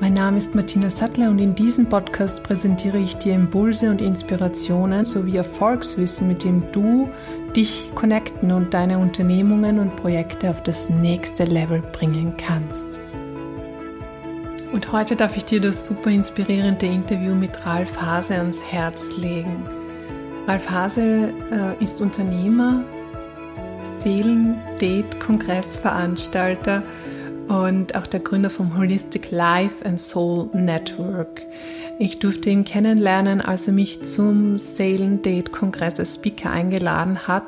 Mein Name ist Martina Sattler und in diesem Podcast präsentiere ich dir Impulse und Inspirationen sowie Erfolgswissen, mit dem du dich connecten und deine Unternehmungen und Projekte auf das nächste Level bringen kannst. Und heute darf ich dir das super inspirierende Interview mit Ralf Hase ans Herz legen. Ralf Hase äh, ist Unternehmer, Seelen-Date-Kongressveranstalter und auch der Gründer vom Holistic Life and Soul Network. Ich durfte ihn kennenlernen, als er mich zum Seelen-Date-Kongress als Speaker eingeladen hat.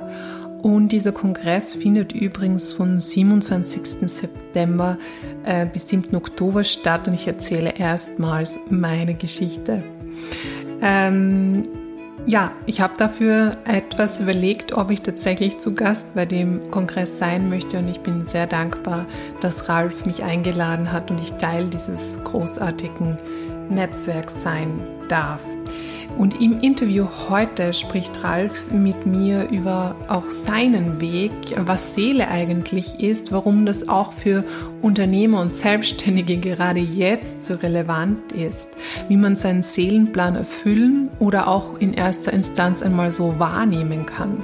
Und dieser Kongress findet übrigens vom 27. September äh, bis 7. Oktober statt und ich erzähle erstmals meine Geschichte. Ähm, ja, ich habe dafür etwas überlegt, ob ich tatsächlich zu Gast bei dem Kongress sein möchte und ich bin sehr dankbar, dass Ralf mich eingeladen hat und ich Teil dieses großartigen Netzwerks sein darf. Und im Interview heute spricht Ralf mit mir über auch seinen Weg, was Seele eigentlich ist, warum das auch für Unternehmer und Selbstständige gerade jetzt so relevant ist, wie man seinen Seelenplan erfüllen oder auch in erster Instanz einmal so wahrnehmen kann.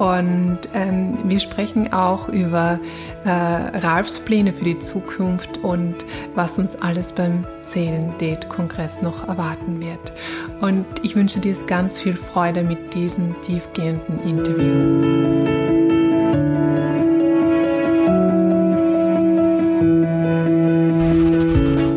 Und ähm, wir sprechen auch über äh, Ralfs Pläne für die Zukunft und was uns alles beim Seelendate-Kongress noch erwarten wird. Und ich wünsche dir ganz viel Freude mit diesem tiefgehenden Interview.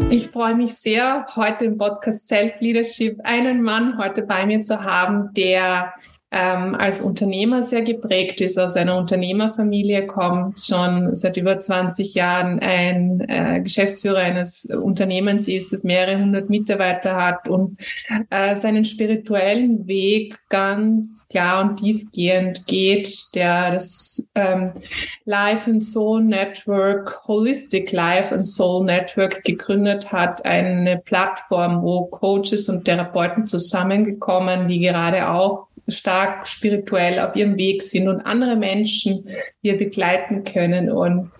Ich freue mich sehr, heute im Podcast Self Leadership einen Mann heute bei mir zu haben, der ähm, als Unternehmer sehr geprägt ist, aus einer Unternehmerfamilie kommt, schon seit über 20 Jahren ein äh, Geschäftsführer eines Unternehmens ist, das mehrere hundert Mitarbeiter hat und äh, seinen spirituellen Weg ganz klar und tiefgehend geht, der das ähm, Life and Soul Network, Holistic Life and Soul Network gegründet hat, eine Plattform, wo Coaches und Therapeuten zusammengekommen, die gerade auch stark spirituell auf ihrem Weg sind und andere Menschen hier begleiten können. Und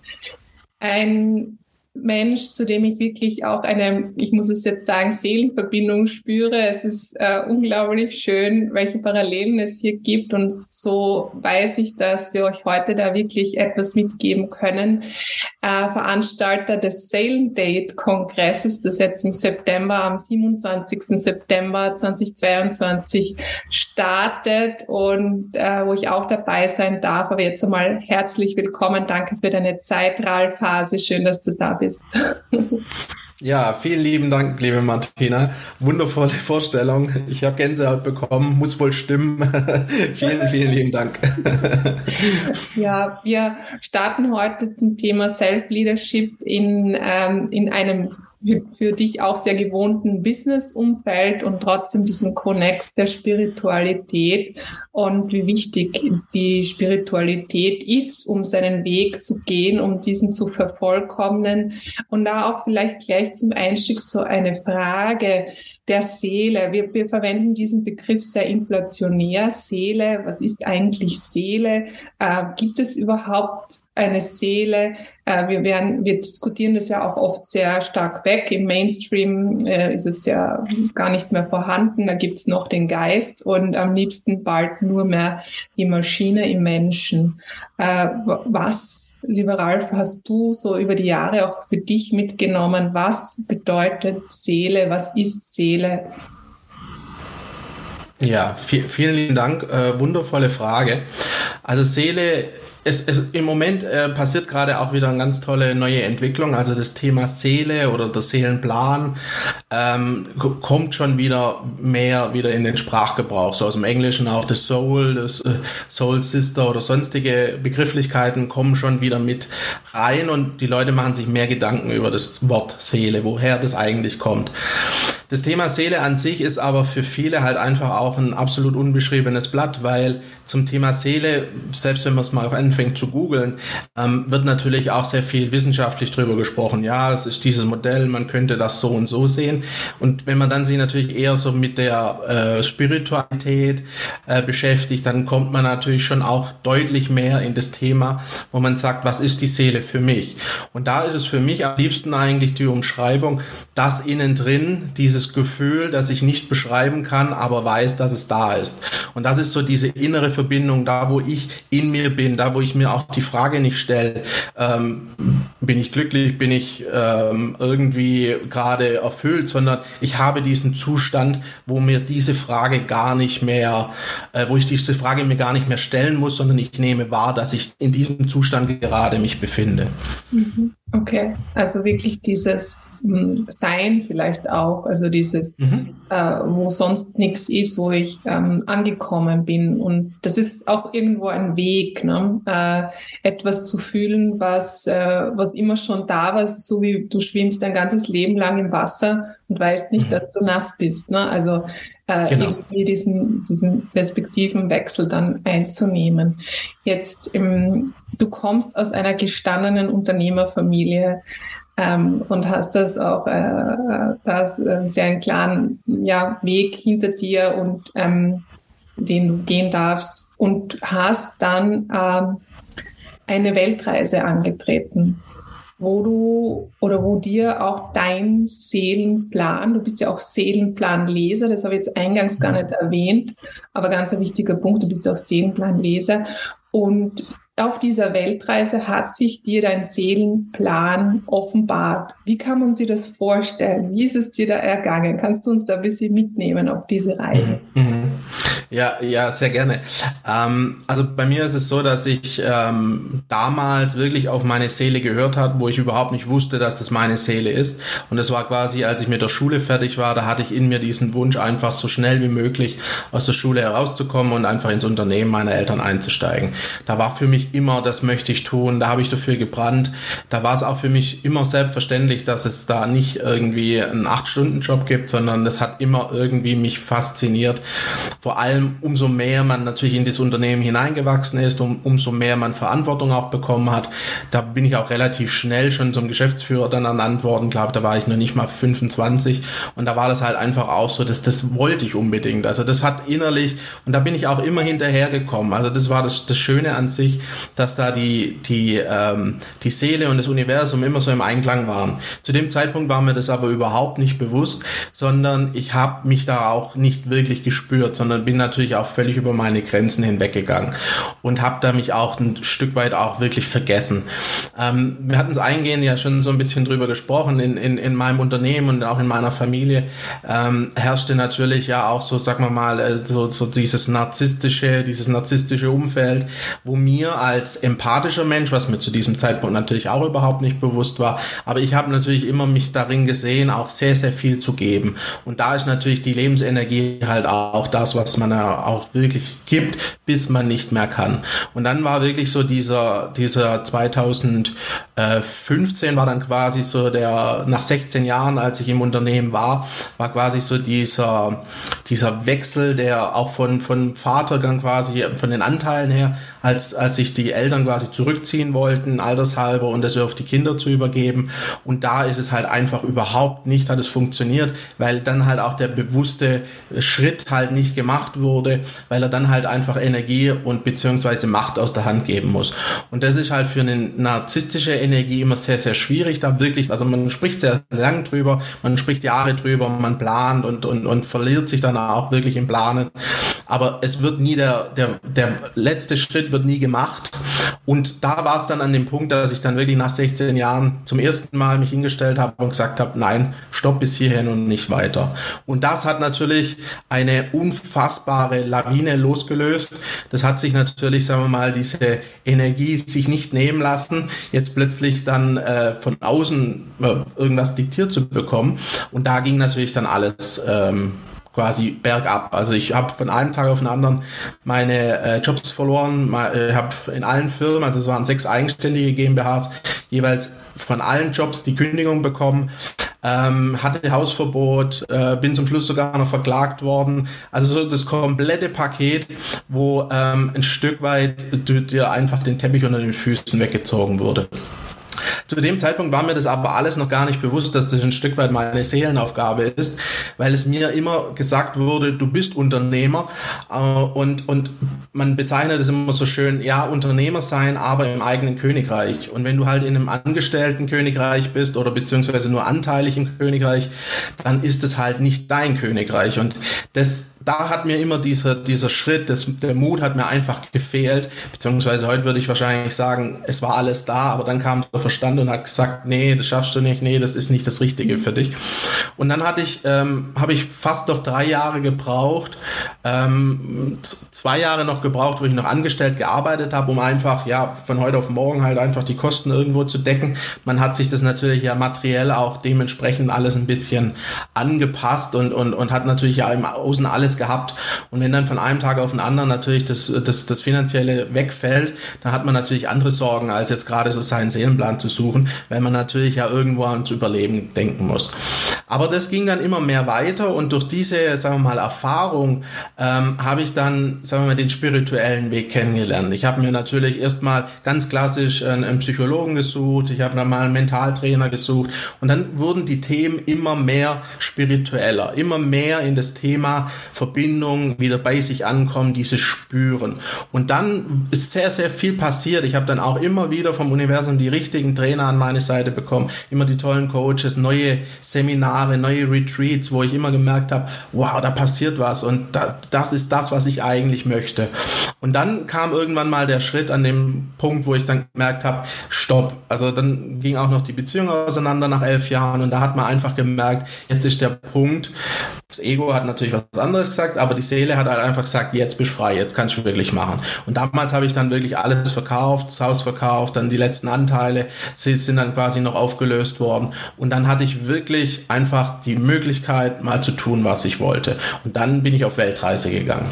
ein Mensch, zu dem ich wirklich auch eine, ich muss es jetzt sagen, Seelenverbindung spüre. Es ist äh, unglaublich schön, welche Parallelen es hier gibt. Und so weiß ich, dass wir euch heute da wirklich etwas mitgeben können. Äh, Veranstalter des Seelendate-Kongresses, das jetzt im September, am 27. September 2022 startet und äh, wo ich auch dabei sein darf. Aber jetzt einmal herzlich willkommen. Danke für deine Zeit. Schön, dass du da bist bist. Ja, vielen lieben Dank, liebe Martina. Wundervolle Vorstellung. Ich habe Gänsehaut bekommen, muss wohl stimmen. vielen, vielen lieben Dank. ja, wir starten heute zum Thema Self-Leadership in, ähm, in einem für dich auch sehr gewohnten Business-Umfeld und trotzdem diesen Connex der Spiritualität und wie wichtig die Spiritualität ist, um seinen Weg zu gehen, um diesen zu vervollkommnen. Und da auch vielleicht gleich zum Einstieg so eine Frage der Seele. Wir, wir verwenden diesen Begriff sehr inflationär. Seele, was ist eigentlich Seele? Äh, gibt es überhaupt eine Seele. Äh, wir, werden, wir diskutieren das ja auch oft sehr stark weg. Im Mainstream äh, ist es ja gar nicht mehr vorhanden. Da gibt's noch den Geist und am liebsten bald nur mehr die Maschine im Menschen. Äh, was, lieber Ralf, hast du so über die Jahre auch für dich mitgenommen? Was bedeutet Seele? Was ist Seele? Ja, viel, vielen Dank. Äh, wundervolle Frage. Also Seele es, es, im Moment äh, passiert gerade auch wieder eine ganz tolle neue Entwicklung. Also das Thema Seele oder der Seelenplan ähm, kommt schon wieder mehr wieder in den Sprachgebrauch. So aus dem Englischen auch das Soul, das äh, Soul Sister oder sonstige Begrifflichkeiten kommen schon wieder mit rein und die Leute machen sich mehr Gedanken über das Wort Seele, woher das eigentlich kommt. Das Thema Seele an sich ist aber für viele halt einfach auch ein absolut unbeschriebenes Blatt, weil zum Thema Seele, selbst wenn man es mal anfängt zu googeln, ähm, wird natürlich auch sehr viel wissenschaftlich drüber gesprochen. Ja, es ist dieses Modell, man könnte das so und so sehen. Und wenn man dann sich natürlich eher so mit der äh, Spiritualität äh, beschäftigt, dann kommt man natürlich schon auch deutlich mehr in das Thema, wo man sagt, was ist die Seele für mich? Und da ist es für mich am liebsten eigentlich die Umschreibung, das innen drin, dieses Gefühl, das ich nicht beschreiben kann, aber weiß, dass es da ist. Und das ist so diese innere Verbindung, da wo ich in mir bin, da wo ich mir auch die Frage nicht stelle, ähm, bin ich glücklich, bin ich ähm, irgendwie gerade erfüllt, sondern ich habe diesen Zustand, wo mir diese Frage gar nicht mehr, äh, wo ich diese Frage mir gar nicht mehr stellen muss, sondern ich nehme wahr, dass ich in diesem Zustand gerade mich befinde. Mhm. Okay, also wirklich dieses hm, Sein vielleicht auch, also dieses, mhm. äh, wo sonst nichts ist, wo ich ähm, angekommen bin. Und das ist auch irgendwo ein Weg, ne? äh, etwas zu fühlen, was, äh, was immer schon da war, so wie du schwimmst dein ganzes Leben lang im Wasser und weißt nicht, mhm. dass du nass bist. Ne? Also äh, genau. irgendwie diesen, diesen Perspektivenwechsel dann einzunehmen. Jetzt, im, du kommst aus einer gestandenen Unternehmerfamilie ähm, und hast das auch, äh, das einen sehr klaren ja, Weg hinter dir und ähm, den du gehen darfst und hast dann ähm, eine Weltreise angetreten wo du oder wo dir auch dein Seelenplan, du bist ja auch Seelenplanleser, das habe ich jetzt eingangs gar nicht erwähnt, aber ganz ein wichtiger Punkt, du bist auch Seelenplanleser und auf dieser Weltreise hat sich dir dein Seelenplan offenbart. Wie kann man sich das vorstellen? Wie ist es dir da ergangen? Kannst du uns da ein bisschen mitnehmen auf diese Reise? Mhm. Ja, ja, sehr gerne. Ähm, also bei mir ist es so, dass ich ähm, damals wirklich auf meine Seele gehört habe, wo ich überhaupt nicht wusste, dass das meine Seele ist. Und das war quasi, als ich mit der Schule fertig war, da hatte ich in mir diesen Wunsch, einfach so schnell wie möglich aus der Schule herauszukommen und einfach ins Unternehmen meiner Eltern einzusteigen. Da war für mich immer, das möchte ich tun, da habe ich dafür gebrannt. Da war es auch für mich immer selbstverständlich, dass es da nicht irgendwie einen Acht-Stunden-Job gibt, sondern das hat immer irgendwie mich fasziniert. Vor allem allem umso mehr man natürlich in das Unternehmen hineingewachsen ist, um, umso mehr man Verantwortung auch bekommen hat. Da bin ich auch relativ schnell schon zum Geschäftsführer dann ernannt worden. Glaube, da war ich noch nicht mal 25 und da war das halt einfach auch so, dass das wollte ich unbedingt. Also das hat innerlich und da bin ich auch immer hinterhergekommen. Also das war das, das Schöne an sich, dass da die die ähm, die Seele und das Universum immer so im Einklang waren. Zu dem Zeitpunkt war mir das aber überhaupt nicht bewusst, sondern ich habe mich da auch nicht wirklich gespürt, sondern bin natürlich auch völlig über meine Grenzen hinweggegangen und habe da mich auch ein Stück weit auch wirklich vergessen. Ähm, wir hatten es eingehend ja schon so ein bisschen drüber gesprochen. In, in, in meinem Unternehmen und auch in meiner Familie ähm, herrschte natürlich ja auch so, sag mal mal, äh, so, so dieses narzisstische, dieses narzisstische Umfeld, wo mir als empathischer Mensch, was mir zu diesem Zeitpunkt natürlich auch überhaupt nicht bewusst war, aber ich habe natürlich immer mich darin gesehen, auch sehr, sehr viel zu geben. Und da ist natürlich die Lebensenergie halt auch das, was man auch wirklich gibt, bis man nicht mehr kann. Und dann war wirklich so dieser, dieser 2015 war dann quasi so der, nach 16 Jahren, als ich im Unternehmen war, war quasi so dieser, dieser Wechsel, der auch von, von Vater dann quasi, von den Anteilen her, als, als sich die Eltern quasi zurückziehen wollten, altershalber, und das auf die Kinder zu übergeben. Und da ist es halt einfach überhaupt nicht, hat es funktioniert, weil dann halt auch der bewusste Schritt halt nicht gemacht wurde, weil er dann halt einfach Energie und beziehungsweise Macht aus der Hand geben muss. Und das ist halt für eine narzisstische Energie immer sehr, sehr schwierig, da wirklich, also man spricht sehr lang drüber, man spricht Jahre drüber, man plant und, und, und verliert sich dann auch wirklich im Planen. Aber es wird nie der, der, der letzte Schritt wird nie gemacht. Und da war es dann an dem Punkt, dass ich dann wirklich nach 16 Jahren zum ersten Mal mich hingestellt habe und gesagt habe, nein, stopp bis hierhin und nicht weiter. Und das hat natürlich eine unfassbare Lawine losgelöst. Das hat sich natürlich, sagen wir mal, diese Energie sich nicht nehmen lassen, jetzt plötzlich dann äh, von außen äh, irgendwas diktiert zu bekommen. Und da ging natürlich dann alles ähm, quasi bergab. Also ich habe von einem Tag auf den anderen meine äh, Jobs verloren, äh, habe in allen Firmen, also es waren sechs eigenständige GmbHs, jeweils von allen Jobs die Kündigung bekommen. Ähm, hatte Hausverbot, äh, bin zum Schluss sogar noch verklagt worden. Also so das komplette Paket, wo ähm, ein Stück weit dir einfach den Teppich unter den Füßen weggezogen wurde. Zu dem Zeitpunkt war mir das aber alles noch gar nicht bewusst, dass das ein Stück weit meine Seelenaufgabe ist, weil es mir immer gesagt wurde, du bist Unternehmer äh, und, und man bezeichnet es immer so schön, ja, Unternehmer sein, aber im eigenen Königreich. Und wenn du halt in einem angestellten Königreich bist oder beziehungsweise nur anteilig im Königreich, dann ist es halt nicht dein Königreich. Und das da hat mir immer dieser, dieser Schritt, das, der Mut hat mir einfach gefehlt, beziehungsweise heute würde ich wahrscheinlich sagen, es war alles da, aber dann kam der Verstand und hat gesagt, nee, das schaffst du nicht, nee, das ist nicht das Richtige für dich. Und dann hatte ich, ähm, habe ich fast noch drei Jahre gebraucht, ähm, zwei Jahre noch gebraucht, wo ich noch angestellt gearbeitet habe, um einfach, ja, von heute auf morgen halt einfach die Kosten irgendwo zu decken. Man hat sich das natürlich ja materiell auch dementsprechend alles ein bisschen angepasst und, und, und hat natürlich ja im Außen alles alles gehabt. Und wenn dann von einem Tag auf den anderen natürlich das, das, das Finanzielle wegfällt, dann hat man natürlich andere Sorgen, als jetzt gerade so seinen Seelenplan zu suchen, weil man natürlich ja irgendwo ans Überleben denken muss. Aber das ging dann immer mehr weiter und durch diese, sagen wir mal, Erfahrung ähm, habe ich dann, sagen wir mal, den spirituellen Weg kennengelernt. Ich habe mir natürlich erstmal ganz klassisch einen, einen Psychologen gesucht, ich habe dann mal einen Mentaltrainer gesucht und dann wurden die Themen immer mehr spiritueller, immer mehr in das Thema Verbindung, wieder bei sich ankommen, dieses Spüren. Und dann ist sehr, sehr viel passiert. Ich habe dann auch immer wieder vom Universum die richtigen Trainer an meine Seite bekommen, immer die tollen Coaches, neue Seminare, neue Retreats, wo ich immer gemerkt habe, wow, da passiert was und da, das ist das, was ich eigentlich möchte. Und dann kam irgendwann mal der Schritt an dem Punkt, wo ich dann gemerkt habe, stopp. Also dann ging auch noch die Beziehung auseinander nach elf Jahren und da hat man einfach gemerkt, jetzt ist der Punkt, das Ego hat natürlich was anderes gesagt, aber die Seele hat halt einfach gesagt, jetzt bist du frei, jetzt kannst du wirklich machen. Und damals habe ich dann wirklich alles verkauft, das Haus verkauft, dann die letzten Anteile sie sind dann quasi noch aufgelöst worden. Und dann hatte ich wirklich einfach die Möglichkeit, mal zu tun, was ich wollte. Und dann bin ich auf Weltreise gegangen.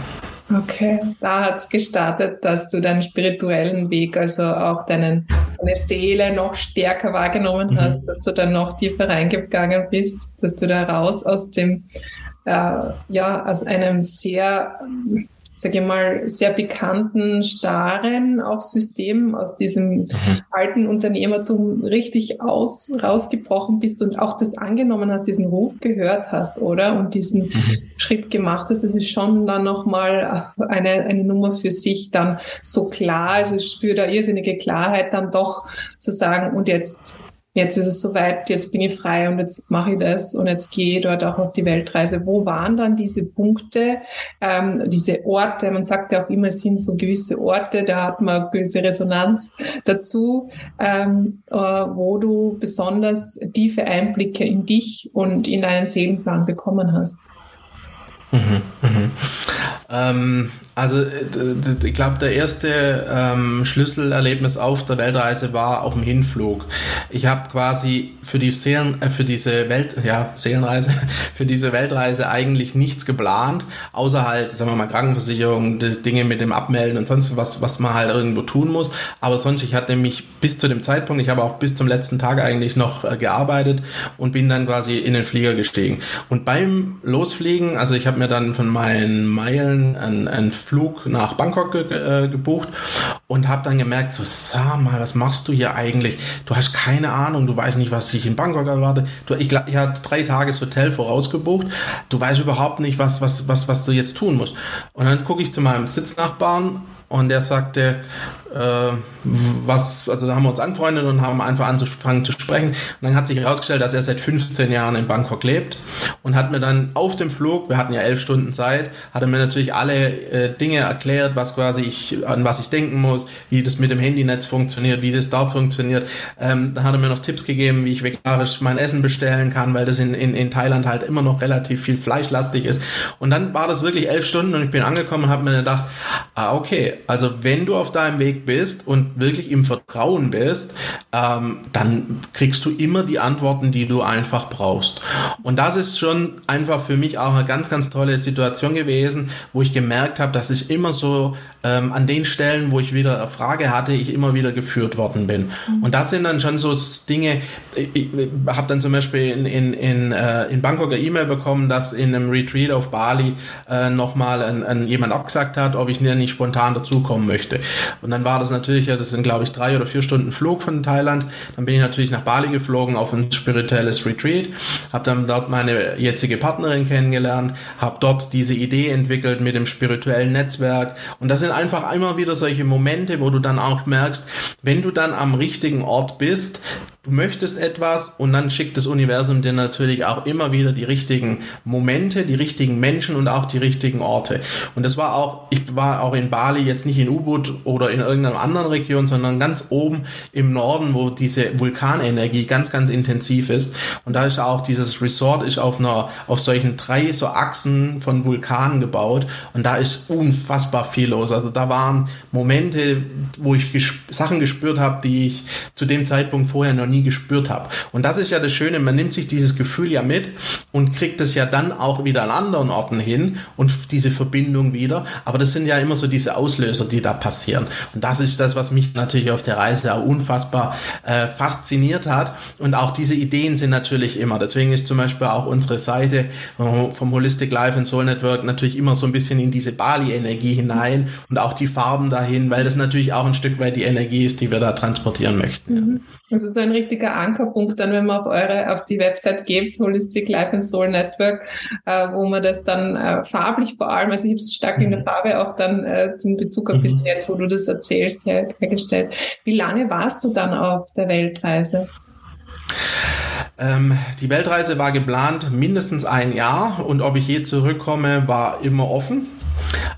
Okay, da hat es gestartet, dass du deinen spirituellen Weg, also auch deinen, deine Seele noch stärker wahrgenommen mhm. hast, dass du dann noch tiefer reingegangen bist, dass du da raus aus dem, äh, ja, aus einem sehr sage ich mal, sehr bekannten, starren auch System aus diesem mhm. alten Unternehmertum richtig aus, rausgebrochen bist und auch das angenommen hast, diesen Ruf gehört hast, oder? Und diesen mhm. Schritt gemacht hast, das ist schon dann nochmal eine, eine Nummer für sich dann so klar, also ich spüre da irrsinnige Klarheit dann doch zu sagen, und jetzt jetzt ist es soweit, jetzt bin ich frei und jetzt mache ich das und jetzt gehe ich dort auch auf die Weltreise. Wo waren dann diese Punkte, ähm, diese Orte? Man sagt ja auch immer, es sind so gewisse Orte, da hat man gewisse Resonanz dazu, ähm, äh, wo du besonders tiefe Einblicke in dich und in deinen Seelenplan bekommen hast. Mhm, mhm. Ähm, also äh, ich glaube, der erste ähm, Schlüsselerlebnis auf der Weltreise war auf dem Hinflug. Ich habe quasi für die Seelen, äh, für diese Welt, ja Seelenreise, für diese Weltreise eigentlich nichts geplant, außer halt, sagen wir mal Krankenversicherung, Dinge mit dem Abmelden und sonst was, was man halt irgendwo tun muss. Aber sonst, ich hatte mich bis zu dem Zeitpunkt, ich habe auch bis zum letzten Tag eigentlich noch äh, gearbeitet und bin dann quasi in den Flieger gestiegen. Und beim Losfliegen, also ich habe mir dann von meinen Meilen einen, einen Flug nach Bangkok ge äh, gebucht und habe dann gemerkt, so sag mal, was machst du hier eigentlich? Du hast keine Ahnung, du weißt nicht, was sich in Bangkok erwartet. Du, ich, ich hatte drei Tages Hotel vorausgebucht. Du weißt überhaupt nicht, was, was, was, was du jetzt tun musst. Und dann gucke ich zu meinem Sitznachbarn und der sagte, äh, was, also da haben wir uns anfreundet und haben einfach angefangen zu sprechen. Und dann hat sich herausgestellt, dass er seit 15 Jahren in Bangkok lebt und hat mir dann auf dem Flug, wir hatten ja elf Stunden Zeit, hat er mir natürlich alle äh, Dinge erklärt, was quasi ich, an was ich denken muss, wie das mit dem Handynetz funktioniert, wie das dort funktioniert. Ähm, dann hat er mir noch Tipps gegeben, wie ich vegetarisch mein Essen bestellen kann, weil das in, in, in Thailand halt immer noch relativ viel fleischlastig ist. Und dann war das wirklich elf Stunden und ich bin angekommen und habe mir gedacht, ah, okay, also wenn du auf deinem Weg bist und wirklich im Vertrauen bist, ähm, dann kriegst du immer die Antworten, die du einfach brauchst. Und das ist schon einfach für mich auch eine ganz, ganz tolle Situation gewesen, wo ich gemerkt habe, dass ich immer so ähm, an den Stellen, wo ich wieder eine Frage hatte, ich immer wieder geführt worden bin. Mhm. Und das sind dann schon so Dinge, ich, ich habe dann zum Beispiel in, in, in, äh, in Bangkok eine E-Mail bekommen, dass in einem Retreat auf Bali äh, nochmal ein, ein, jemand abgesagt hat, ob ich nicht spontan dazukommen möchte. Und dann war das natürlich, das sind glaube ich drei oder vier Stunden Flug von Thailand. Dann bin ich natürlich nach Bali geflogen auf ein spirituelles Retreat, habe dann dort meine jetzige Partnerin kennengelernt, habe dort diese Idee entwickelt mit dem spirituellen Netzwerk. Und das sind einfach immer wieder solche Momente, wo du dann auch merkst, wenn du dann am richtigen Ort bist, du möchtest etwas und dann schickt das Universum dir natürlich auch immer wieder die richtigen Momente, die richtigen Menschen und auch die richtigen Orte. Und das war auch, ich war auch in Bali jetzt nicht in Ubud oder in irgendeiner anderen Region, sondern ganz oben im Norden, wo diese Vulkanenergie ganz, ganz intensiv ist. Und da ist auch dieses Resort ist auf einer, auf solchen drei so Achsen von Vulkanen gebaut und da ist unfassbar viel los. Also da waren Momente, wo ich gesp Sachen gespürt habe, die ich zu dem Zeitpunkt vorher noch nie gespürt habe. Und das ist ja das Schöne, man nimmt sich dieses Gefühl ja mit und kriegt es ja dann auch wieder an anderen Orten hin und diese Verbindung wieder. Aber das sind ja immer so diese Auslöser, die da passieren. Und das ist das, was mich natürlich auf der Reise auch unfassbar äh, fasziniert hat. Und auch diese Ideen sind natürlich immer. Deswegen ist zum Beispiel auch unsere Seite vom Holistic Life and Soul Network natürlich immer so ein bisschen in diese Bali-Energie hinein und auch die Farben dahin, weil das natürlich auch ein Stück weit die Energie ist, die wir da transportieren möchten. Mhm. Das ist ein richtiger Ankerpunkt dann, wenn man auf eure, auf die Website geht, Holistic Life and Soul Network, äh, wo man das dann äh, farblich vor allem, also ich habe es stark in der mhm. Farbe auch dann äh, den Bezug auf bis mhm. jetzt, wo du das erzählst, her, hergestellt. Wie lange warst du dann auf der Weltreise? Ähm, die Weltreise war geplant mindestens ein Jahr und ob ich je zurückkomme, war immer offen.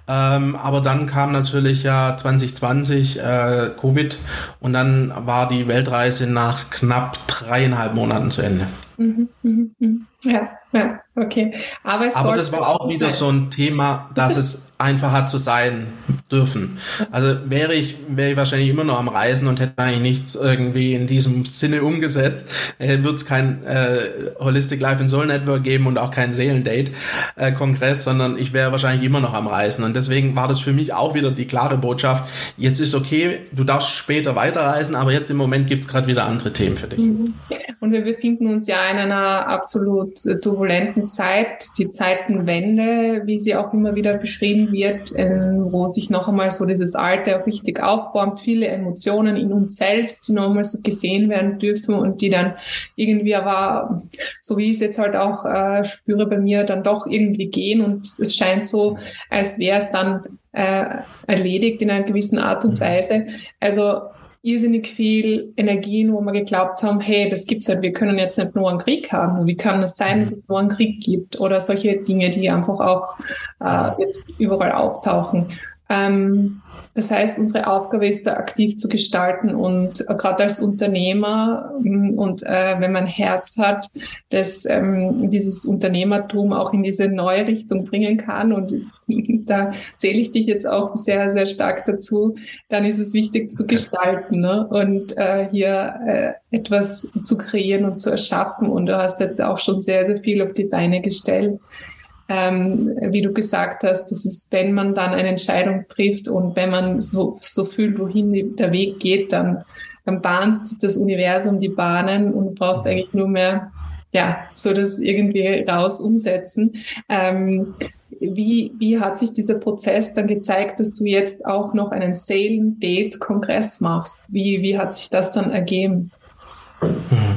Ähm, aber dann kam natürlich ja 2020 äh, Covid und dann war die Weltreise nach knapp dreieinhalb Monaten zu Ende. Mhm, mh, mh. Ja, ja, okay. Aber, es Aber das war auch wieder so ein Thema, dass es einfach hat zu sein dürfen. Also wäre ich, wäre ich wahrscheinlich immer noch am Reisen und hätte eigentlich nichts irgendwie in diesem Sinne umgesetzt, äh, würde es kein äh, Holistic Life and Soul Network geben und auch kein Seelendate-Kongress, äh, sondern ich wäre wahrscheinlich immer noch am Reisen. Und deswegen war das für mich auch wieder die klare Botschaft, jetzt ist okay, du darfst später weiterreisen, aber jetzt im Moment gibt es gerade wieder andere Themen für dich. Mhm. Und wir befinden uns ja in einer absolut turbulenten Zeit, die Zeitenwende, wie sie auch immer wieder beschrieben wird, wo sich noch einmal so dieses Alte auch richtig aufbäumt, viele Emotionen in uns selbst, die noch einmal so gesehen werden dürfen und die dann irgendwie aber, so wie ich es jetzt halt auch äh, spüre bei mir, dann doch irgendwie gehen und es scheint so, als wäre es dann äh, erledigt in einer gewissen Art und Weise. Also irrsinnig viel Energien, wo wir geglaubt haben, hey, das gibt's halt, wir können jetzt nicht nur einen Krieg haben. Wie kann es sein, dass es nur einen Krieg gibt? Oder solche Dinge, die einfach auch äh, jetzt überall auftauchen. Ähm, das heißt, unsere Aufgabe ist da aktiv zu gestalten und äh, gerade als Unternehmer ähm, und äh, wenn man Herz hat, das ähm, dieses Unternehmertum auch in diese neue Richtung bringen kann und da zähle ich dich jetzt auch sehr, sehr stark dazu, dann ist es wichtig zu gestalten ne? und äh, hier äh, etwas zu kreieren und zu erschaffen und du hast jetzt auch schon sehr, sehr viel auf die Beine gestellt ähm, wie du gesagt hast, das ist, wenn man dann eine Entscheidung trifft und wenn man so, so fühlt, wohin der Weg geht, dann, dann bahnt das Universum die Bahnen und du brauchst eigentlich nur mehr, ja, so das irgendwie raus umsetzen. Ähm, wie, wie hat sich dieser Prozess dann gezeigt, dass du jetzt auch noch einen Sale-Date-Kongress machst? Wie, wie hat sich das dann ergeben? Mhm.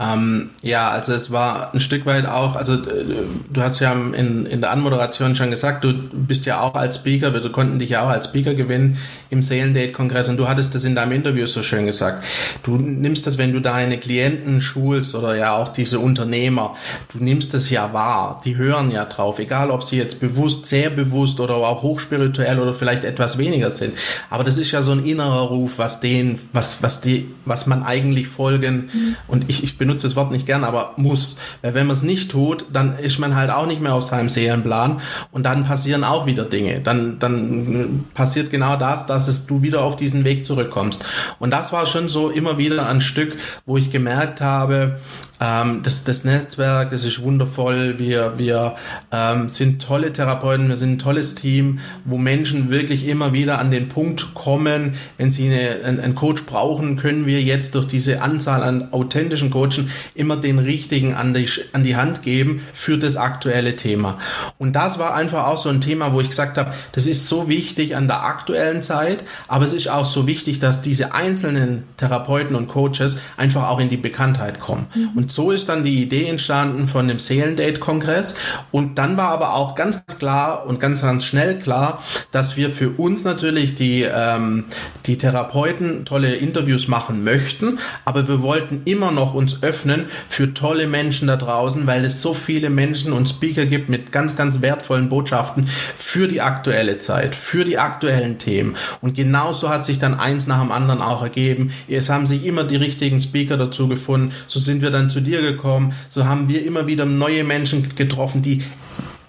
Ähm, ja, also es war ein Stück weit auch, also äh, du hast ja in, in der Anmoderation schon gesagt, du bist ja auch als Speaker, wir konnten dich ja auch als Speaker gewinnen im Seelendate-Kongress und du hattest das in deinem Interview so schön gesagt. Du nimmst das, wenn du deine Klienten schulst oder ja auch diese Unternehmer, du nimmst das ja wahr, die hören ja drauf, egal ob sie jetzt bewusst, sehr bewusst oder auch hochspirituell oder vielleicht etwas weniger sind. Aber das ist ja so ein innerer Ruf, was den, was, was die, was man eigentlich folgen. Mhm. Und ich, ich bin benutze das Wort nicht gern, aber muss. Weil wenn man es nicht tut, dann ist man halt auch nicht mehr auf seinem Seelenplan und dann passieren auch wieder Dinge. Dann, dann passiert genau das, dass es, du wieder auf diesen Weg zurückkommst. Und das war schon so immer wieder ein Stück, wo ich gemerkt habe, ähm, das, das Netzwerk, das ist wundervoll. Wir, wir ähm, sind tolle Therapeuten, wir sind ein tolles Team, wo Menschen wirklich immer wieder an den Punkt kommen, wenn sie eine, einen, einen Coach brauchen, können wir jetzt durch diese Anzahl an authentischen Coachen immer den richtigen an die, an die Hand geben für das aktuelle Thema. Und das war einfach auch so ein Thema, wo ich gesagt habe, das ist so wichtig an der aktuellen Zeit, aber es ist auch so wichtig, dass diese einzelnen Therapeuten und Coaches einfach auch in die Bekanntheit kommen. Mhm. Und so ist dann die Idee entstanden von dem Seelendate-Kongress. Und dann war aber auch ganz klar und ganz, ganz schnell klar, dass wir für uns natürlich die, ähm, die Therapeuten tolle Interviews machen möchten, aber wir wollten immer noch uns öffnen für tolle Menschen da draußen, weil es so viele Menschen und Speaker gibt mit ganz, ganz wertvollen Botschaften für die aktuelle Zeit, für die aktuellen Themen. Und genauso hat sich dann eins nach dem anderen auch ergeben. Es haben sich immer die richtigen Speaker dazu gefunden. So sind wir dann zu dir gekommen. So haben wir immer wieder neue Menschen getroffen, die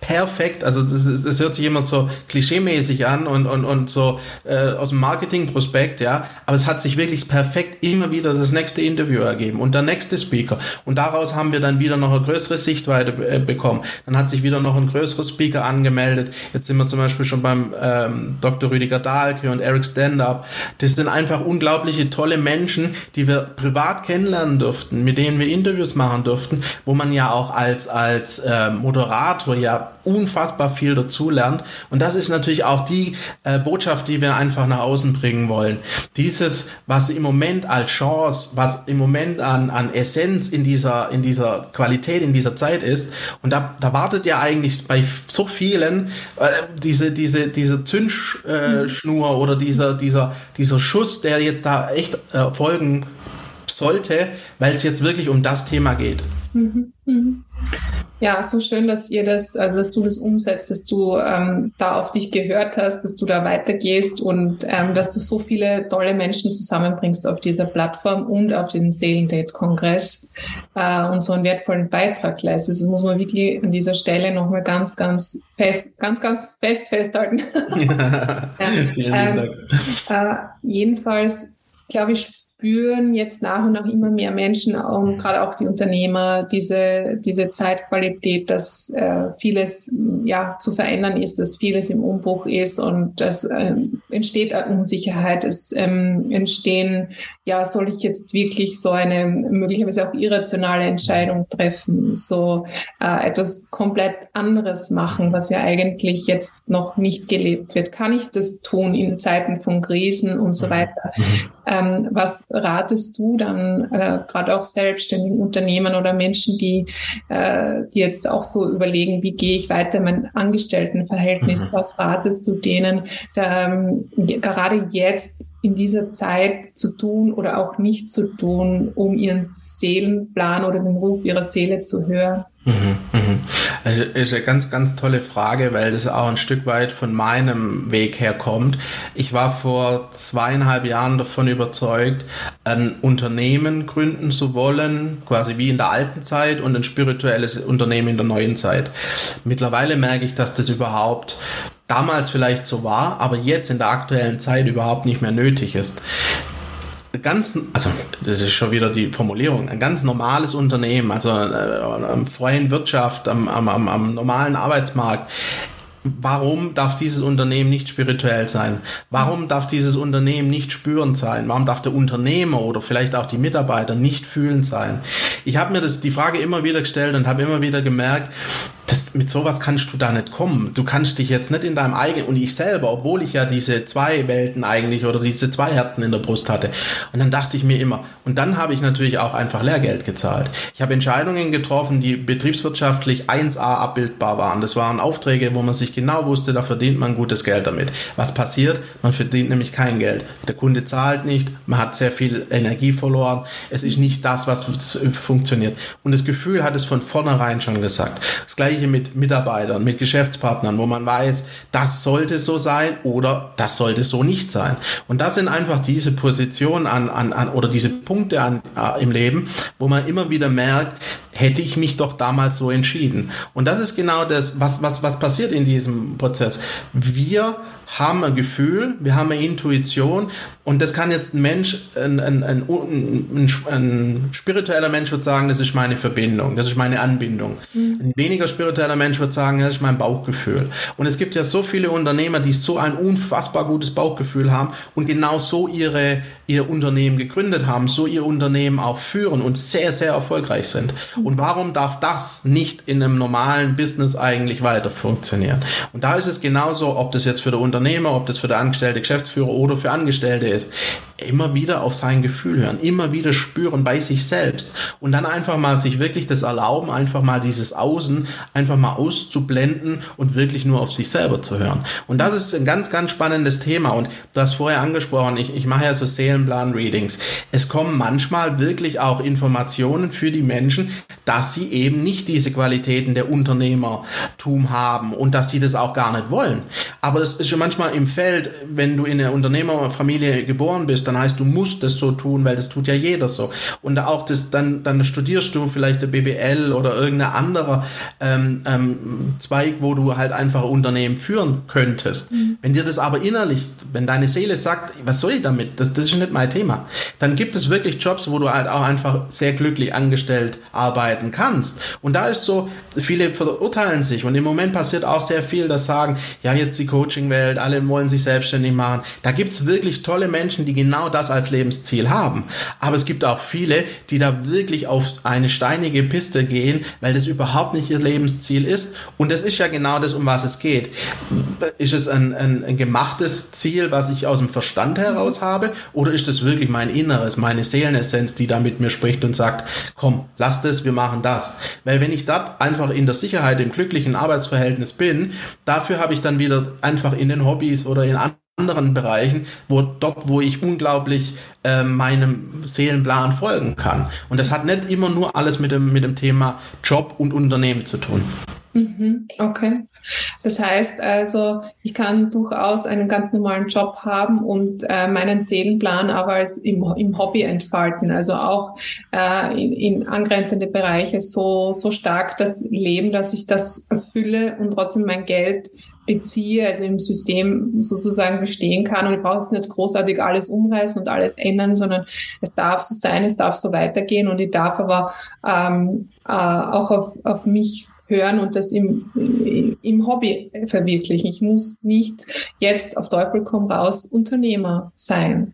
perfekt. Also das, das hört sich immer so klischeemäßig an und, und, und so äh, aus dem Marketingprospekt, ja. Aber es hat sich wirklich perfekt immer wieder das nächste Interview ergeben und der nächste Speaker. Und daraus haben wir dann wieder noch eine größere Sichtweite äh, bekommen. Dann hat sich wieder noch ein größerer Speaker angemeldet. Jetzt sind wir zum Beispiel schon beim ähm, Dr. Rüdiger Dahlke und Eric Stand-Up. Das sind einfach unglaubliche tolle Menschen, die wir privat kennenlernen durften, mit denen wir Interviews machen durften, wo man ja auch als, als äh, Moderator ja unfassbar viel dazu lernt. Und das ist natürlich auch die äh, Botschaft, die wir einfach nach außen bringen wollen. Dieses, was im Moment als Chance, was im Moment an, an Essenz in dieser, in dieser Qualität, in dieser Zeit ist. Und da, da wartet ja eigentlich bei so vielen äh, diese, diese, diese Zündschnur äh, oder dieser, dieser, dieser Schuss, der jetzt da echt äh, folgen sollte, weil es jetzt wirklich um das Thema geht. Mhm. Mhm. Ja, so schön, dass ihr das, also dass du das umsetzt, dass du ähm, da auf dich gehört hast, dass du da weitergehst und ähm, dass du so viele tolle Menschen zusammenbringst auf dieser Plattform und auf den Seelendate-Kongress äh, und so einen wertvollen Beitrag leistest. Das muss man wirklich an dieser Stelle nochmal ganz, ganz fest, ganz, ganz fest festhalten. Ja, vielen ähm, Dank. Äh, jedenfalls, glaube ich, spüren jetzt nach und nach immer mehr Menschen, um, gerade auch die Unternehmer, diese, diese Zeitqualität, dass äh, vieles ja zu verändern ist, dass vieles im Umbruch ist und das äh, entsteht Unsicherheit, es ähm, entstehen, ja, soll ich jetzt wirklich so eine möglicherweise auch irrationale Entscheidung treffen, so äh, etwas komplett anderes machen, was ja eigentlich jetzt noch nicht gelebt wird. Kann ich das tun in Zeiten von Krisen und so mhm. weiter? Ähm, was ratest du dann äh, gerade auch selbstständigen Unternehmen oder Menschen, die, äh, die jetzt auch so überlegen, wie gehe ich weiter in mein Angestelltenverhältnis? Mhm. Was ratest du denen, ähm, gerade jetzt in dieser Zeit zu tun oder auch nicht zu tun, um ihren Seelenplan oder den Ruf ihrer Seele zu hören? Mhm, mhm. Also ist eine ganz, ganz tolle Frage, weil das auch ein Stück weit von meinem Weg her kommt. Ich war vor zweieinhalb Jahren davon überzeugt, ein Unternehmen gründen zu wollen, quasi wie in der alten Zeit und ein spirituelles Unternehmen in der neuen Zeit. Mittlerweile merke ich, dass das überhaupt damals vielleicht so war, aber jetzt in der aktuellen Zeit überhaupt nicht mehr nötig ist ganz, also das ist schon wieder die Formulierung, ein ganz normales Unternehmen, also äh, am freien Wirtschaft, am, am, am normalen Arbeitsmarkt, Warum darf dieses Unternehmen nicht spirituell sein? Warum darf dieses Unternehmen nicht spürend sein? Warum darf der Unternehmer oder vielleicht auch die Mitarbeiter nicht fühlend sein? Ich habe mir das die Frage immer wieder gestellt und habe immer wieder gemerkt, das, mit sowas kannst du da nicht kommen. Du kannst dich jetzt nicht in deinem eigenen, und ich selber, obwohl ich ja diese zwei Welten eigentlich oder diese zwei Herzen in der Brust hatte. Und dann dachte ich mir immer, und dann habe ich natürlich auch einfach Lehrgeld gezahlt. Ich habe Entscheidungen getroffen, die betriebswirtschaftlich 1a abbildbar waren. Das waren Aufträge, wo man sich genau wusste, da verdient man gutes Geld damit. Was passiert? Man verdient nämlich kein Geld. Der Kunde zahlt nicht, man hat sehr viel Energie verloren. Es ist nicht das, was funktioniert. Und das Gefühl hat es von vornherein schon gesagt. Das gleiche Gespräche mit Mitarbeitern, mit Geschäftspartnern, wo man weiß, das sollte so sein oder das sollte so nicht sein. Und das sind einfach diese Positionen an, an, an oder diese Punkte an, äh, im Leben, wo man immer wieder merkt, hätte ich mich doch damals so entschieden. Und das ist genau das, was, was, was passiert in diesem Prozess. Wir haben ein Gefühl, wir haben eine Intuition und das kann jetzt ein Mensch, ein, ein, ein, ein, spiritueller Mensch wird sagen, das ist meine Verbindung, das ist meine Anbindung. Mhm. Ein weniger spiritueller Mensch wird sagen, das ist mein Bauchgefühl. Und es gibt ja so viele Unternehmer, die so ein unfassbar gutes Bauchgefühl haben und genau so ihre, ihr Unternehmen gegründet haben, so ihr Unternehmen auch führen und sehr, sehr erfolgreich sind. Mhm. Und warum darf das nicht in einem normalen Business eigentlich weiter funktionieren? Und da ist es genauso, ob das jetzt für der Unternehmer, ob das für der angestellte Geschäftsführer oder für Angestellte ist. ist, immer wieder auf sein Gefühl hören, immer wieder spüren bei sich selbst und dann einfach mal sich wirklich das erlauben, einfach mal dieses Außen einfach mal auszublenden und wirklich nur auf sich selber zu hören. Und das ist ein ganz, ganz spannendes Thema und du hast vorher angesprochen, ich, ich mache ja so Seelenplan-Readings. Es kommen manchmal wirklich auch Informationen für die Menschen, dass sie eben nicht diese Qualitäten der Unternehmertum haben und dass sie das auch gar nicht wollen. Aber das ist schon manchmal im Feld, wenn du in einer Unternehmerfamilie geboren bist, dann heißt du musst es so tun, weil das tut ja jeder so. Und auch das, dann, dann studierst du vielleicht der BWL oder irgendein anderer ähm, ähm, Zweig, wo du halt einfach ein Unternehmen führen könntest. Mhm. Wenn dir das aber innerlich, wenn deine Seele sagt, was soll ich damit? Das, das ist nicht mein Thema. Dann gibt es wirklich Jobs, wo du halt auch einfach sehr glücklich angestellt arbeiten kannst. Und da ist so, viele verurteilen sich und im Moment passiert auch sehr viel, dass sagen, ja, jetzt die Coaching-Welt, alle wollen sich selbstständig machen. Da gibt es wirklich tolle Menschen, die genau das als Lebensziel haben. Aber es gibt auch viele, die da wirklich auf eine steinige Piste gehen, weil das überhaupt nicht ihr Lebensziel ist. Und das ist ja genau das, um was es geht. Ist es ein, ein, ein gemachtes Ziel, was ich aus dem Verstand heraus habe? Oder ist es wirklich mein Inneres, meine Seelenessenz, die da mit mir spricht und sagt, komm, lass das, wir machen das. Weil wenn ich dort einfach in der Sicherheit, im glücklichen Arbeitsverhältnis bin, dafür habe ich dann wieder einfach in den Hobbys oder in anderen anderen Bereichen, wo dort, wo ich unglaublich äh, meinem Seelenplan folgen kann. Und das hat nicht immer nur alles mit dem, mit dem Thema Job und Unternehmen zu tun. Mhm, okay. Das heißt also, ich kann durchaus einen ganz normalen Job haben und äh, meinen Seelenplan aber als im, im Hobby entfalten. Also auch äh, in, in angrenzende Bereiche so, so stark das Leben, dass ich das erfülle und trotzdem mein Geld beziehe, also im System sozusagen bestehen kann. Und ich brauche jetzt nicht großartig alles umreißen und alles ändern, sondern es darf so sein, es darf so weitergehen und ich darf aber ähm, äh, auch auf, auf mich hören und das im, im Hobby verwirklichen. Ich muss nicht jetzt auf Teufel komm raus Unternehmer sein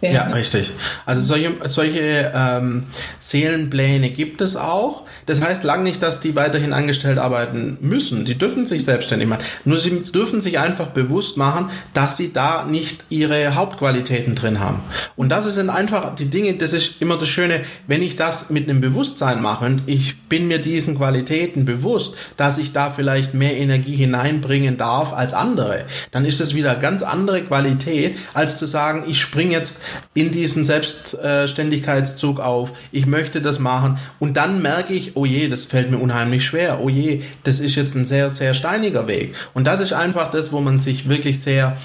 werden. Ja, richtig. Also solche, solche ähm, Seelenpläne gibt es auch. Das heißt lang nicht, dass die weiterhin angestellt arbeiten müssen. Die dürfen sich selbstständig machen. Nur sie dürfen sich einfach bewusst machen, dass sie da nicht ihre Hauptqualitäten drin haben. Und das sind einfach die Dinge, das ist immer das Schöne, wenn ich das mit einem Bewusstsein mache und ich bin mir diesen Qualitäten bewusst, dass ich da vielleicht mehr Energie hineinbringen darf als andere, dann ist es wieder ganz andere Qualität, als zu sagen, ich springe jetzt jetzt in diesen Selbstständigkeitszug auf, ich möchte das machen und dann merke ich, oh je, das fällt mir unheimlich schwer, oh je, das ist jetzt ein sehr, sehr steiniger Weg. Und das ist einfach das, wo man sich wirklich sehr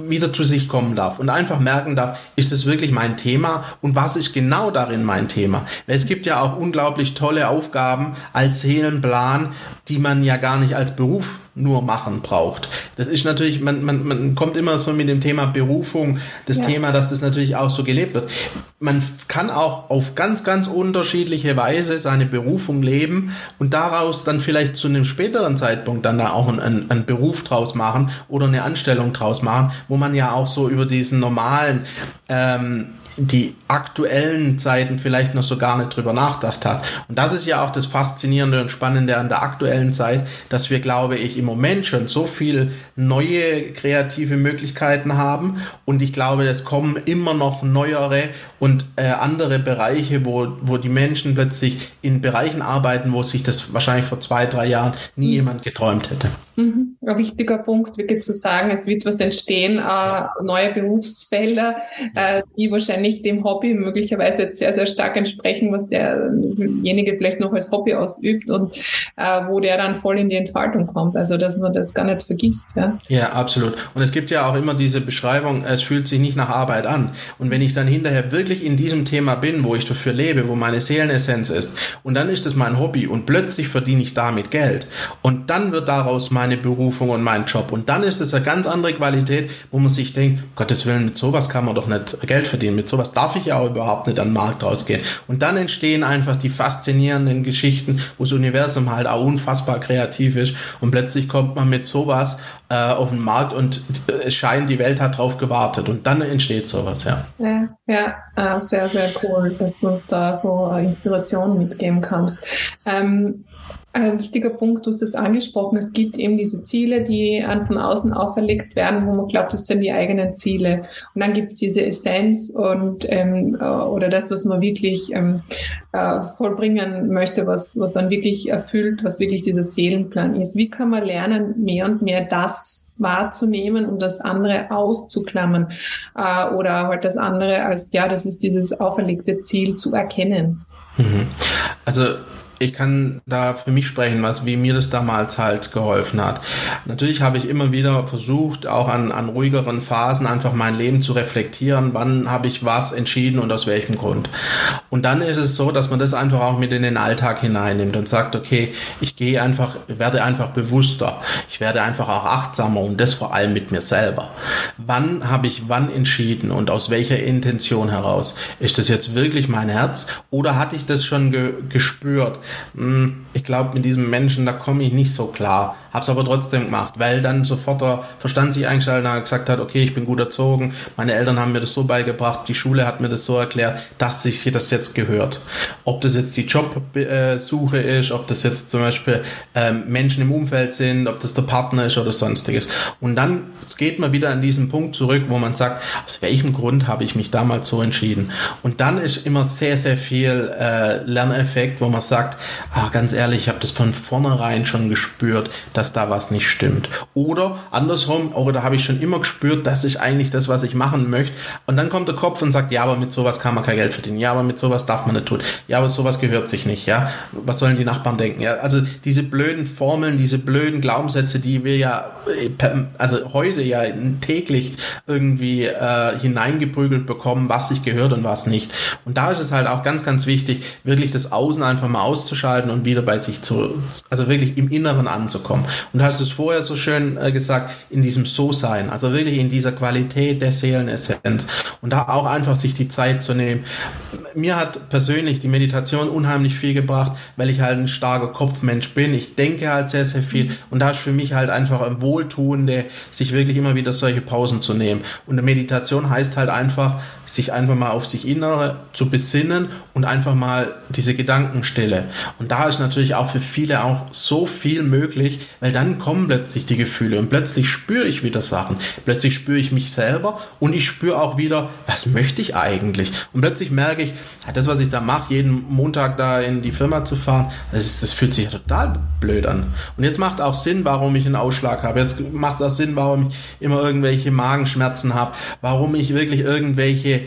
wieder zu sich kommen darf und einfach merken darf, ist das wirklich mein Thema und was ist genau darin mein Thema? Weil es gibt ja auch unglaublich tolle Aufgaben als Seelenplan, die man ja gar nicht als Beruf nur machen braucht. Das ist natürlich, man, man, man kommt immer so mit dem Thema Berufung, das ja. Thema, dass das natürlich auch so gelebt wird. Man kann auch auf ganz, ganz unterschiedliche Weise seine Berufung leben und daraus dann vielleicht zu einem späteren Zeitpunkt dann da auch einen, einen Beruf draus machen oder eine Anstellung draus machen, wo man ja auch so über diesen normalen ähm, die aktuellen Zeiten vielleicht noch so gar nicht drüber nachgedacht hat. Und das ist ja auch das Faszinierende und Spannende an der aktuellen Zeit, dass wir, glaube ich, im Moment schon so viel neue kreative Möglichkeiten haben und ich glaube, es kommen immer noch neuere und äh, andere Bereiche, wo, wo die Menschen plötzlich in Bereichen arbeiten, wo sich das wahrscheinlich vor zwei, drei Jahren nie mhm. jemand geträumt hätte. Mhm. Ein wichtiger Punkt, wirklich zu sagen, es wird was entstehen, äh, neue Berufsfelder, äh, die wahrscheinlich dem Hobby möglicherweise jetzt sehr, sehr stark entsprechen, was derjenige vielleicht noch als Hobby ausübt und äh, wo der dann voll in die Entfaltung kommt. Also, dass man das gar nicht vergisst. Ja? Ja, absolut. Und es gibt ja auch immer diese Beschreibung, es fühlt sich nicht nach Arbeit an. Und wenn ich dann hinterher wirklich in diesem Thema bin, wo ich dafür lebe, wo meine Seelenessenz ist, und dann ist es mein Hobby und plötzlich verdiene ich damit Geld und dann wird daraus mein meine Berufung und mein Job. Und dann ist es eine ganz andere Qualität, wo man sich denkt, Gottes Willen, mit sowas kann man doch nicht Geld verdienen. Mit sowas darf ich ja auch überhaupt nicht an den Markt rausgehen. Und dann entstehen einfach die faszinierenden Geschichten, wo das Universum halt auch unfassbar kreativ ist. Und plötzlich kommt man mit sowas äh, auf den Markt und es scheint, die Welt hat drauf gewartet. Und dann entsteht sowas, ja. Ja, ja äh, sehr, sehr cool, dass du uns da so Inspiration mitgeben kannst. Ähm, ein wichtiger Punkt, du hast es angesprochen, es gibt eben diese Ziele, die von außen auferlegt werden, wo man glaubt, das sind die eigenen Ziele. Und dann gibt es diese Essenz und ähm, äh, oder das, was man wirklich ähm, äh, vollbringen möchte, was, was dann wirklich erfüllt, was wirklich dieser Seelenplan ist. Wie kann man lernen, mehr und mehr das wahrzunehmen und das andere auszuklammern äh, oder halt das andere als, ja, das ist dieses auferlegte Ziel zu erkennen? Mhm. Also ich kann da für mich sprechen, was wie mir das damals halt geholfen hat. Natürlich habe ich immer wieder versucht, auch an, an ruhigeren Phasen einfach mein Leben zu reflektieren, wann habe ich was entschieden und aus welchem Grund. Und dann ist es so, dass man das einfach auch mit in den Alltag hineinnimmt und sagt, okay, ich gehe einfach, werde einfach bewusster, ich werde einfach auch achtsamer und das vor allem mit mir selber. Wann habe ich wann entschieden und aus welcher Intention heraus? Ist das jetzt wirklich mein Herz oder hatte ich das schon ge gespürt? Hm, ich glaube, mit diesem Menschen, da komme ich nicht so klar. Hab's aber trotzdem gemacht, weil dann sofort der Verstand sich eingeschaltet und gesagt hat, okay, ich bin gut erzogen, meine Eltern haben mir das so beigebracht, die Schule hat mir das so erklärt, dass sich das jetzt gehört. Ob das jetzt die Jobsuche ist, ob das jetzt zum Beispiel ähm, Menschen im Umfeld sind, ob das der Partner ist oder sonstiges. Und dann geht man wieder an diesen Punkt zurück, wo man sagt, aus welchem Grund habe ich mich damals so entschieden? Und dann ist immer sehr, sehr viel äh, Lerneffekt, wo man sagt, ah, ganz ehrlich, ich habe das von vornherein schon gespürt, dass da was nicht stimmt. Oder andersrum, oder da habe ich schon immer gespürt, das ist eigentlich das, was ich machen möchte. Und dann kommt der Kopf und sagt, ja, aber mit sowas kann man kein Geld verdienen. Ja, aber mit sowas darf man nicht tun. Ja, aber sowas gehört sich nicht. Ja, was sollen die Nachbarn denken? Ja, also diese blöden Formeln, diese blöden Glaubenssätze, die wir ja, äh, also heute ja täglich irgendwie äh, hineingeprügelt bekommen, was sich gehört und was nicht. Und da ist es halt auch ganz, ganz wichtig, wirklich das Außen einfach mal auszuschalten und wieder bei sich zu, also wirklich im Inneren anzukommen. Und du hast es vorher so schön äh, gesagt, in diesem So-Sein, also wirklich in dieser Qualität der Seelenessenz und da auch einfach sich die Zeit zu nehmen. Mir hat persönlich die Meditation unheimlich viel gebracht, weil ich halt ein starker Kopfmensch bin. Ich denke halt sehr, sehr viel und da ist für mich halt einfach ein Wohltuende, sich wirklich immer wieder solche Pausen zu nehmen. Und eine Meditation heißt halt einfach, sich einfach mal auf sich Innere zu besinnen und einfach mal diese Gedankenstille. Und da ist natürlich auch für viele auch so viel möglich, weil dann kommen plötzlich die Gefühle und plötzlich spüre ich wieder Sachen. Plötzlich spüre ich mich selber und ich spüre auch wieder, was möchte ich eigentlich? Und plötzlich merke ich, das, was ich da mache, jeden Montag da in die Firma zu fahren, das, ist, das fühlt sich total blöd an. Und jetzt macht auch Sinn, warum ich einen Ausschlag habe. Jetzt macht es auch Sinn, warum ich immer irgendwelche Magenschmerzen habe, warum ich wirklich irgendwelche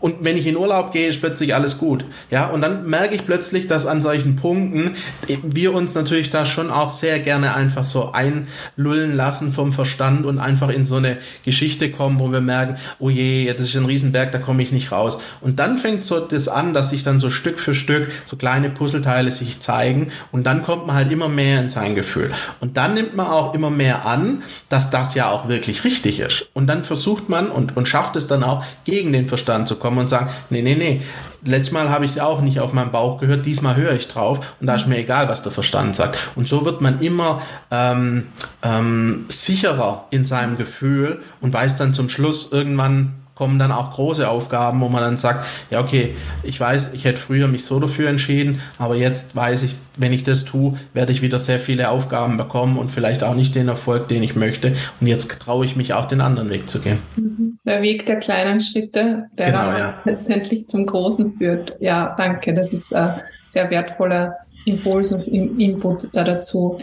und wenn ich in Urlaub gehe, ist plötzlich alles gut. Ja, und dann merke ich plötzlich, dass an solchen Punkten wir uns natürlich da schon auch sehr gerne einfach so einlullen lassen vom Verstand und einfach in so eine Geschichte kommen, wo wir merken, oh je, das ist ein Riesenberg, da komme ich nicht raus. Und dann fängt so das an, dass sich dann so Stück für Stück so kleine Puzzleteile sich zeigen und dann kommt man halt immer mehr in sein Gefühl. Und dann nimmt man auch immer mehr an, dass das ja auch wirklich richtig ist. Und dann versucht man und, und schafft es dann auch gegen den Verstand zu kommen und sagen, nee, nee, nee, letztes Mal habe ich auch nicht auf meinen Bauch gehört, diesmal höre ich drauf und da ist mir egal, was der Verstand sagt. Und so wird man immer ähm, ähm, sicherer in seinem Gefühl und weiß dann zum Schluss irgendwann kommen dann auch große Aufgaben, wo man dann sagt, ja okay, ich weiß, ich hätte früher mich so dafür entschieden, aber jetzt weiß ich, wenn ich das tue, werde ich wieder sehr viele Aufgaben bekommen und vielleicht auch nicht den Erfolg, den ich möchte. Und jetzt traue ich mich auch den anderen Weg zu gehen. Mhm. Der Weg der kleinen Schritte, der genau, ja. letztendlich zum Großen führt. Ja, danke. Das ist ein äh, sehr wertvoller Impuls und Input da dazu.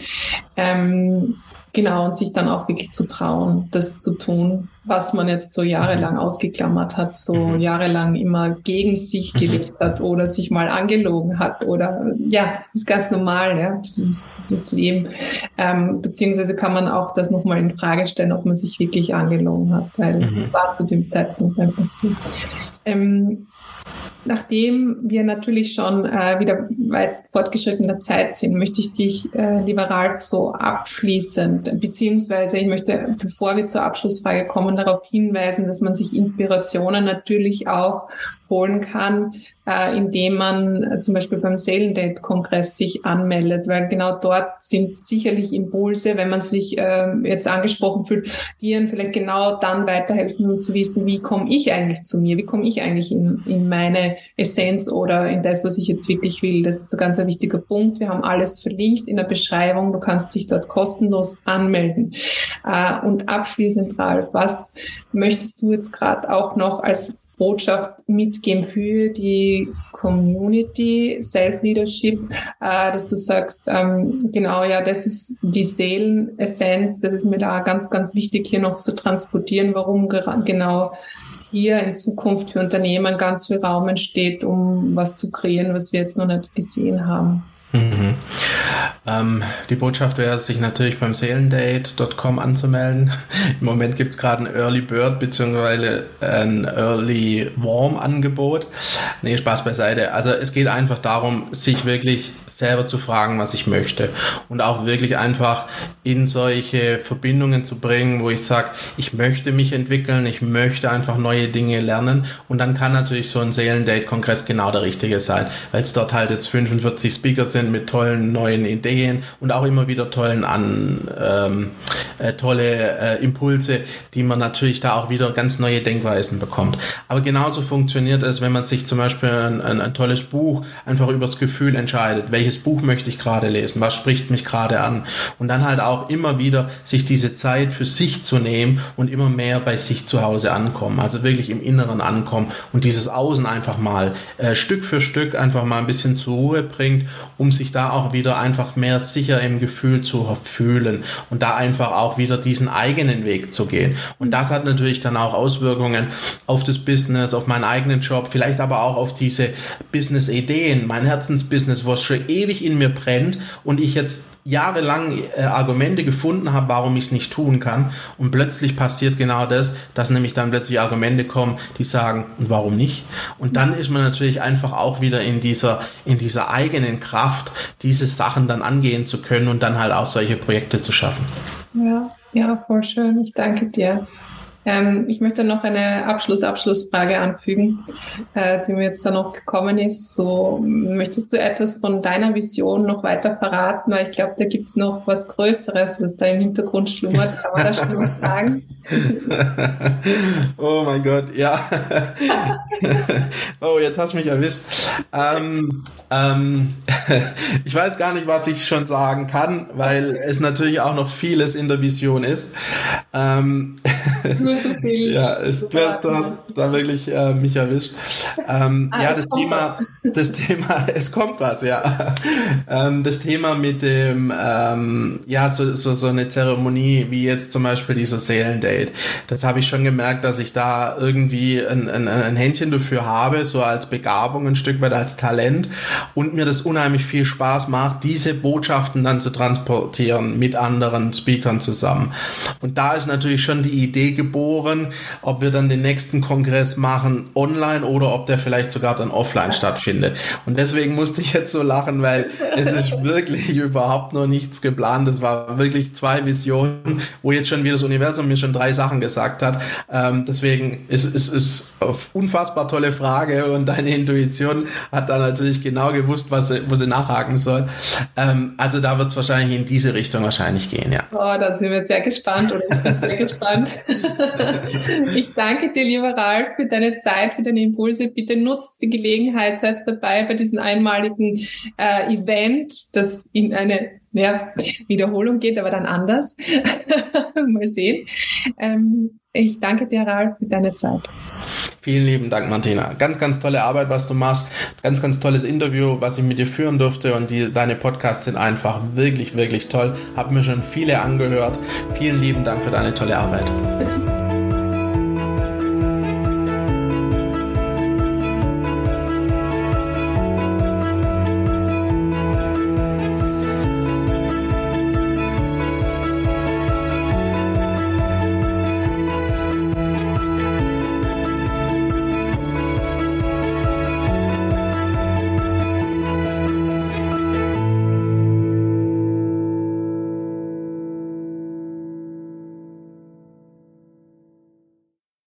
Ähm, Genau, und sich dann auch wirklich zu trauen, das zu tun, was man jetzt so jahrelang mhm. ausgeklammert hat, so mhm. jahrelang immer gegen sich mhm. gelebt hat oder sich mal angelogen hat oder ja, das ist ganz normal, ja, das ist das Leben. Ähm, beziehungsweise kann man auch das nochmal in Frage stellen, ob man sich wirklich angelogen hat, weil mhm. das war zu dem Zeitpunkt einfach so. Ähm, Nachdem wir natürlich schon äh, wieder weit fortgeschrittener Zeit sind, möchte ich dich, äh, lieber Ralf, so abschließend, beziehungsweise ich möchte, bevor wir zur Abschlussfrage kommen, darauf hinweisen, dass man sich Inspirationen natürlich auch holen kann, äh, indem man äh, zum Beispiel beim Seelendate-Kongress sich anmeldet, weil genau dort sind sicherlich Impulse, wenn man sich äh, jetzt angesprochen fühlt, die ihnen vielleicht genau dann weiterhelfen, um zu wissen, wie komme ich eigentlich zu mir, wie komme ich eigentlich in, in meine Essenz oder in das, was ich jetzt wirklich will. Das ist ein ganz ein wichtiger Punkt. Wir haben alles verlinkt in der Beschreibung. Du kannst dich dort kostenlos anmelden. Äh, und abschließend, Ralf, was möchtest du jetzt gerade auch noch als Botschaft mitgeben für die Community, Self-Leadership, äh, dass du sagst, ähm, genau, ja, das ist die Seelenessenz, das ist mir da ganz, ganz wichtig hier noch zu transportieren, warum genau hier in Zukunft für Unternehmen ganz viel Raum entsteht, um was zu kreieren, was wir jetzt noch nicht gesehen haben. Mhm. Ähm, die Botschaft wäre, sich natürlich beim Seelendate.com anzumelden. Im Moment gibt es gerade ein Early Bird bzw. ein Early Warm Angebot. Nee, Spaß beiseite. Also es geht einfach darum, sich wirklich selber zu fragen, was ich möchte. Und auch wirklich einfach in solche Verbindungen zu bringen, wo ich sage, ich möchte mich entwickeln, ich möchte einfach neue Dinge lernen. Und dann kann natürlich so ein Seelendate-Kongress genau der richtige sein, weil es dort halt jetzt 45 Speaker sind mit tollen neuen Ideen und auch immer wieder tollen an ähm, äh, tolle äh, Impulse, die man natürlich da auch wieder ganz neue Denkweisen bekommt. Aber genauso funktioniert es, wenn man sich zum Beispiel ein, ein, ein tolles Buch einfach übers Gefühl entscheidet, welche welches Buch möchte ich gerade lesen, was spricht mich gerade an. Und dann halt auch immer wieder sich diese Zeit für sich zu nehmen und immer mehr bei sich zu Hause ankommen, also wirklich im Inneren ankommen und dieses Außen einfach mal äh, Stück für Stück einfach mal ein bisschen zur Ruhe bringt, um sich da auch wieder einfach mehr sicher im Gefühl zu fühlen und da einfach auch wieder diesen eigenen Weg zu gehen. Und das hat natürlich dann auch Auswirkungen auf das Business, auf meinen eigenen Job, vielleicht aber auch auf diese Business-Ideen, mein Herzensbusiness, was schon ewig in mir brennt und ich jetzt jahrelang äh, Argumente gefunden habe, warum ich es nicht tun kann. Und plötzlich passiert genau das, dass nämlich dann plötzlich Argumente kommen, die sagen, und warum nicht? Und dann ist man natürlich einfach auch wieder in dieser, in dieser eigenen Kraft, diese Sachen dann angehen zu können und dann halt auch solche Projekte zu schaffen. Ja, ja, voll schön. Ich danke dir. Ähm, ich möchte noch eine Abschluss-Abschlussfrage anfügen, äh, die mir jetzt da noch gekommen ist. So, möchtest du etwas von deiner Vision noch weiter verraten? Weil ich glaube, da gibt's noch was Größeres, was da im Hintergrund schlummert. Kann man da schon was sagen? oh mein Gott, ja. oh, jetzt hast du mich erwischt. Ähm, ähm, ich weiß gar nicht, was ich schon sagen kann, weil es natürlich auch noch vieles in der Vision ist. Ähm, ja, es, du, hast, du hast da wirklich äh, mich erwischt. Ähm, ah, ja, das Thema, was. das Thema, es kommt was, ja. Ähm, das Thema mit dem, ähm, ja, so, so, so eine Zeremonie wie jetzt zum Beispiel dieser Seelendate. Das habe ich schon gemerkt, dass ich da irgendwie ein, ein, ein Händchen dafür habe, so als Begabung, ein Stück weit als Talent und mir das unheimlich viel Spaß macht, diese Botschaften dann zu transportieren mit anderen Speakern zusammen. Und da ist natürlich schon die Idee geboren, ob wir dann den nächsten Kongress machen online oder ob der vielleicht sogar dann offline stattfindet. Und deswegen musste ich jetzt so lachen, weil es ist wirklich überhaupt noch nichts geplant. Es war wirklich zwei Visionen, wo jetzt schon wieder das Universum mir schon drei Sachen gesagt hat. Ähm, deswegen ist es ist, eine unfassbar tolle Frage und deine Intuition hat da natürlich genau gewusst, was sie, wo sie nachhaken soll. Ähm, also da wird es wahrscheinlich in diese Richtung wahrscheinlich gehen, ja. Oh, da sind wir jetzt sehr gespannt oder sehr gespannt. ich danke dir, lieber Ralf, für deine Zeit, für deine Impulse. Bitte nutzt die Gelegenheit, seid dabei bei diesem einmaligen äh, Event, das in eine ja, Wiederholung geht, aber dann anders. Mal sehen. Ähm, ich danke dir, Ralf, für deine Zeit. Vielen lieben Dank, Martina. Ganz, ganz tolle Arbeit, was du machst. Ganz, ganz tolles Interview, was ich mit dir führen durfte. Und die, deine Podcasts sind einfach wirklich, wirklich toll. Hab mir schon viele angehört. Vielen lieben Dank für deine tolle Arbeit.